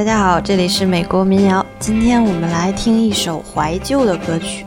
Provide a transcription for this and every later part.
大家好，这里是美国民谣。今天我们来听一首怀旧的歌曲。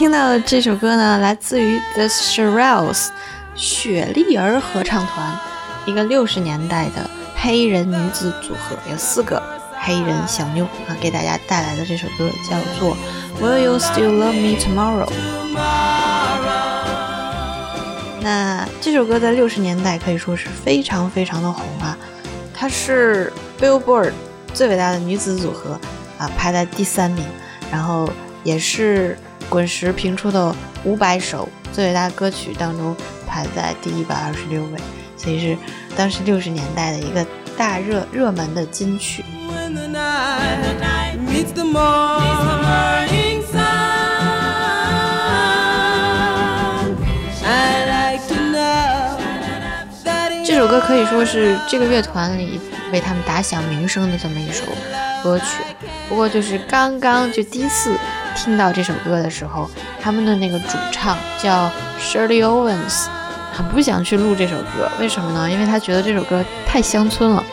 听到的这首歌呢，来自于 The s h i r e l l s 雪莉儿合唱团，一个六十年代的黑人女子组合，有四个黑人小妞啊，给大家带来的这首歌叫做 Will You Still Love Me Tomorrow？那这首歌在六十年代可以说是非常非常的红啊，它是 Billboard 最伟大的女子组合啊，排在第三名，然后。也是滚石评出的五百首最伟大歌曲当中排在第一百二十六位，所以是当时六十年代的一个大热热门的金曲。这首歌可以说是这个乐团里为他们打响名声的这么一首歌曲。不过就是刚刚就第一次。听到这首歌的时候，他们的那个主唱叫 Shirley Owens，很不想去录这首歌，为什么呢？因为他觉得这首歌太乡村了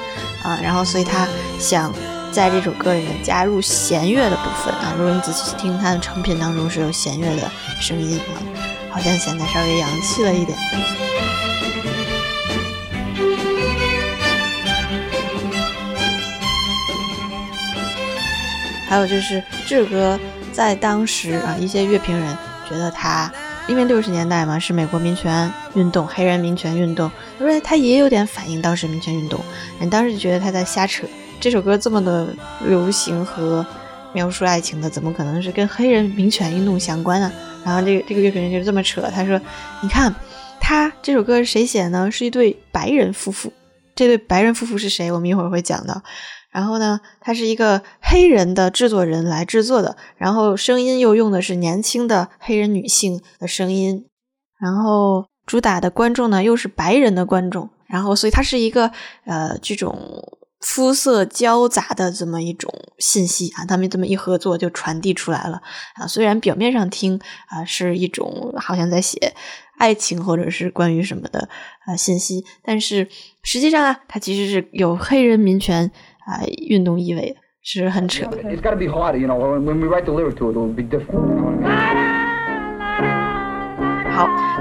啊，然后所以他想在这首歌里面加入弦乐的部分啊。如果你仔细听他的成品当中是有弦乐的声音啊，好像显得稍微洋气了一点。还有就是这首歌。在当时啊，一些乐评人觉得他，因为六十年代嘛，是美国民权运动、黑人民权运动，他说他也有点反映当时民权运动。人当时就觉得他在瞎扯，这首歌这么的流行和描述爱情的，怎么可能是跟黑人民权运动相关呢？然后这个这个乐评人就这么扯，他说：“你看，他这首歌是谁写的呢？是一对白人夫妇。这对白人夫妇是谁？我们一会儿会讲到。”然后呢，他是一个黑人的制作人来制作的，然后声音又用的是年轻的黑人女性的声音，然后主打的观众呢又是白人的观众，然后所以它是一个呃这种肤色交杂的这么一种信息啊，他们这么一合作就传递出来了啊，虽然表面上听啊是一种好像在写爱情或者是关于什么的啊信息，但是实际上啊，它其实是有黑人民权。啊，运动意味的是很扯。好，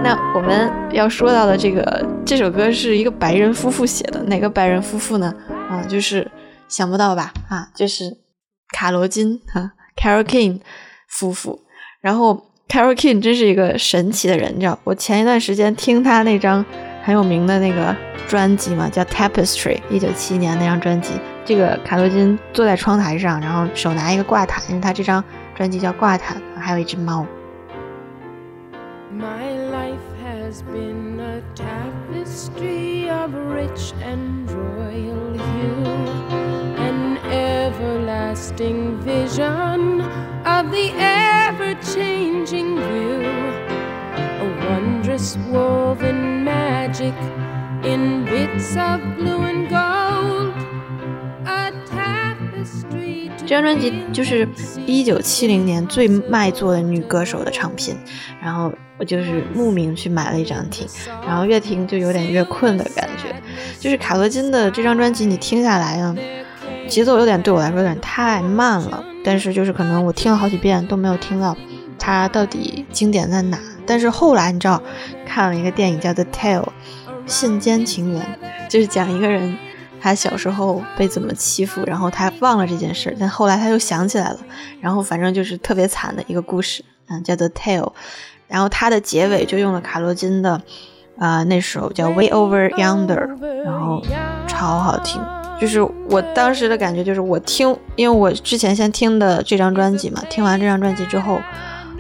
那我们要说到的这个这首歌是一个白人夫妇写的，哪个白人夫妇呢？啊，就是想不到吧？啊，就是卡罗金哈，Carol King 夫妇。然后 Carol King 真是一个神奇的人，你知道？我前一段时间听他那张很有名的那个专辑嘛，叫 Tapestry，一九七一年那张专辑。这个卡罗金坐在窗台上，然后手拿一个挂毯，因为他这张专辑叫《挂毯》，还有一只猫。这张专辑就是一九七零年最卖座的女歌手的唱片，然后 我就是慕名去买了一张听，然后越听就有点越困的感觉。就是卡罗金的这张专辑，你听下来呢，节奏有点对我来说有点太慢了，但是就是可能我听了好几遍都没有听到它到底经典在哪。但是后来你知道，看了一个电影叫《The Tale》，信笺情缘，就是讲一个人。他小时候被怎么欺负，然后他忘了这件事，但后来他又想起来了，然后反正就是特别惨的一个故事，嗯，叫做《Tale》，然后它的结尾就用了卡罗金的，啊，那首叫《Way Over Yonder》，然后超好听，就是我当时的感觉就是我听，因为我之前先听的这张专辑嘛，听完这张专辑之后，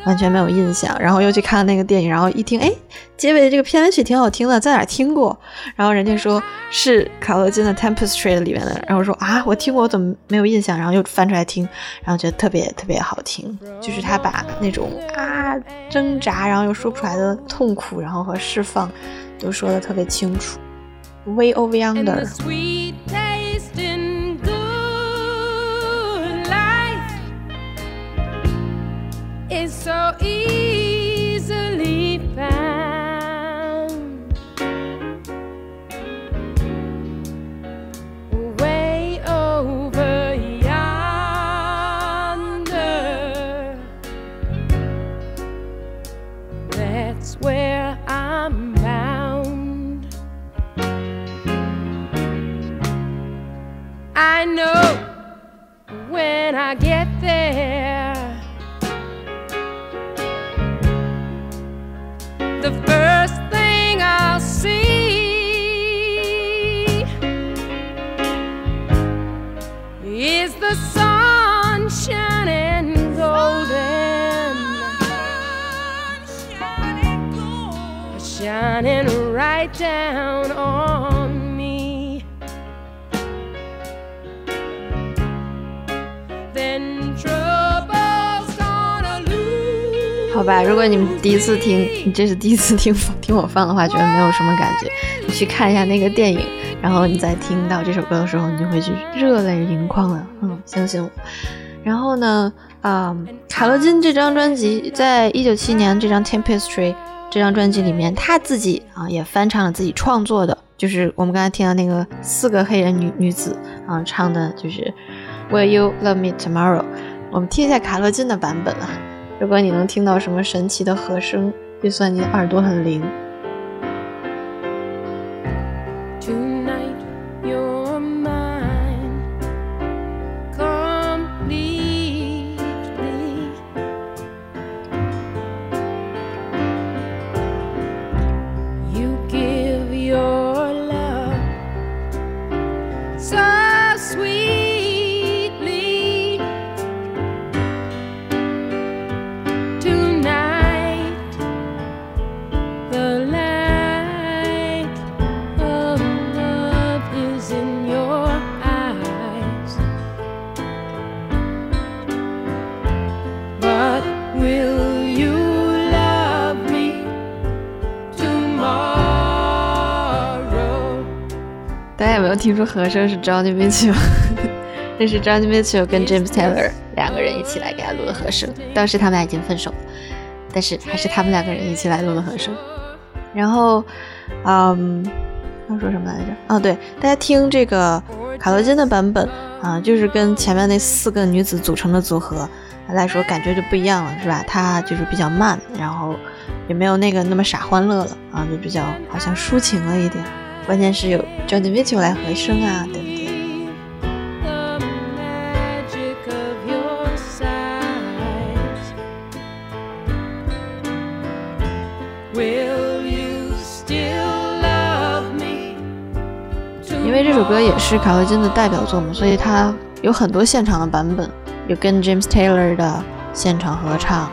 完全没有印象。然后又去看了那个电影，然后一听，哎，结尾的这个片尾曲挺好听的，在哪听过？然后人家说是卡罗金的《Tempestry》里面的，然后说啊，我听过，我怎么没有印象？然后又翻出来听，然后觉得特别特别好听，就是他把那种啊挣扎，然后又说不出来的痛苦，然后和释放，都说的特别清楚。Way over yonder。easy. The first thing I'll see is the sun shining golden, shining right down on me. Then. 好吧，如果你们第一次听，你这是第一次听听我放的话，觉得没有什么感觉，你去看一下那个电影，然后你再听到这首歌的时候，你就会去热泪盈眶了。嗯，相信我。然后呢，啊，卡罗金这张专辑，在一九七年这张《Tempestry》这张专辑里面，他自己啊也翻唱了自己创作的，就是我们刚才听到那个四个黑人女女子啊唱的，就是 Will You Love Me Tomorrow。我们听一下卡罗金的版本啊。如果你能听到什么神奇的和声，就算你耳朵很灵。听出和声？是 Johnny Mitchell，这是 Johnny Mitchell 跟 James Taylor 两个人一起来给他录的和声。当时他们俩已经分手了，但是还是他们两个人一起来录的和声。然后，嗯，要说什么来着？哦，对，大家听这个卡罗金的版本啊，就是跟前面那四个女子组成的组合来说，感觉就不一样了，是吧？她就是比较慢，然后也没有那个那么傻欢乐了啊，就比较好像抒情了一点。关键是有 Johnny Vito 来和声啊，对为这首歌也是卡罗金的代表作嘛，所以它有很多现场的版本，有跟 James Taylor 的现场合唱。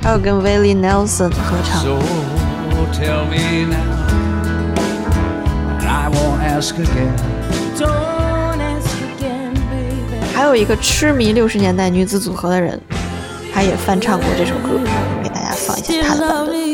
还有跟 Willie Nelson 合唱。还有一个痴迷六十年代女子组合的人，他也翻唱过这首歌，给大家放一下他的版本。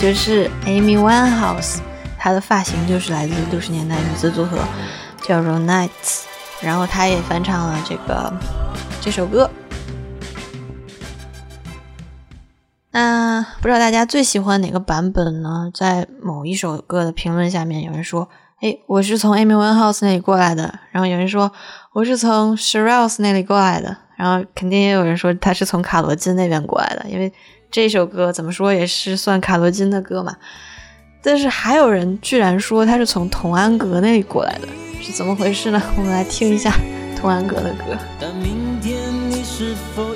就是 Amy Winehouse，她的发型就是来自六十年代女子组合叫 Ronettes，然后她也翻唱了这个这首歌。那不知道大家最喜欢哪个版本呢？在某一首歌的评论下面，有人说：“哎，我是从 Amy Winehouse 那里过来的。”然后有人说：“我是从 s h e r e l s 那里过来的。”然后肯定也有人说他是从卡罗金那边过来的，因为。这首歌怎么说也是算卡罗金的歌嘛。但是还有人居然说他是从童安格那里过来的，是怎么回事呢？我们来听一下童安格的歌。但明天你是否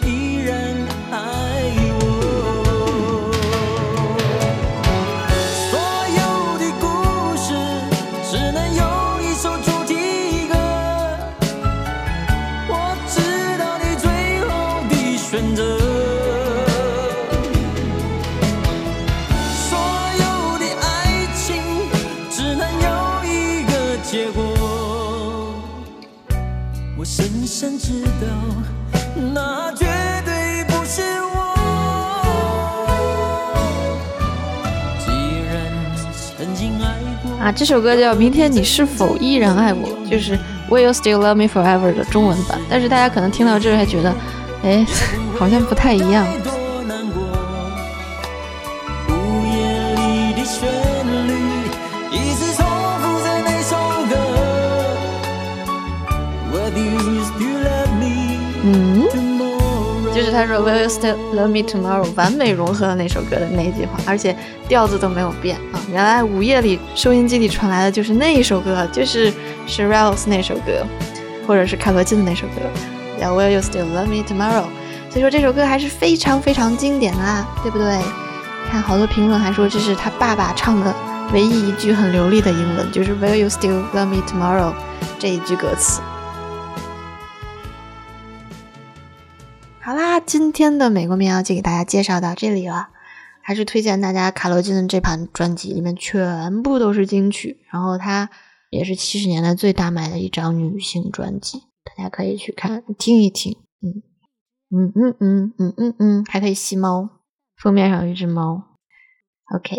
啊，这首歌叫《明天你是否依然爱我》，就是 Will you still love me forever 的中文版。但是大家可能听到这儿还觉得，哎，好像不太一样。他说 Will you still love me tomorrow 完美融合了那首歌的那句话，而且调子都没有变啊！原来午夜里收音机里传来的就是那一首歌，就是 s h e r e l s 那首歌，或者是卡罗金的那首歌，叫 Will you still love me tomorrow？所以说这首歌还是非常非常经典的啦，对不对？看好多评论还说这是他爸爸唱的唯一一句很流利的英文，就是 Will you still love me tomorrow 这一句歌词。好啦，今天的美国民谣就给大家介绍到这里了。还是推荐大家卡罗金的这盘专辑，里面全部都是金曲，然后它也是七十年代最大卖的一张女性专辑，大家可以去看听一听。嗯嗯嗯嗯嗯嗯嗯，还可以吸猫，封面上有一只猫。OK。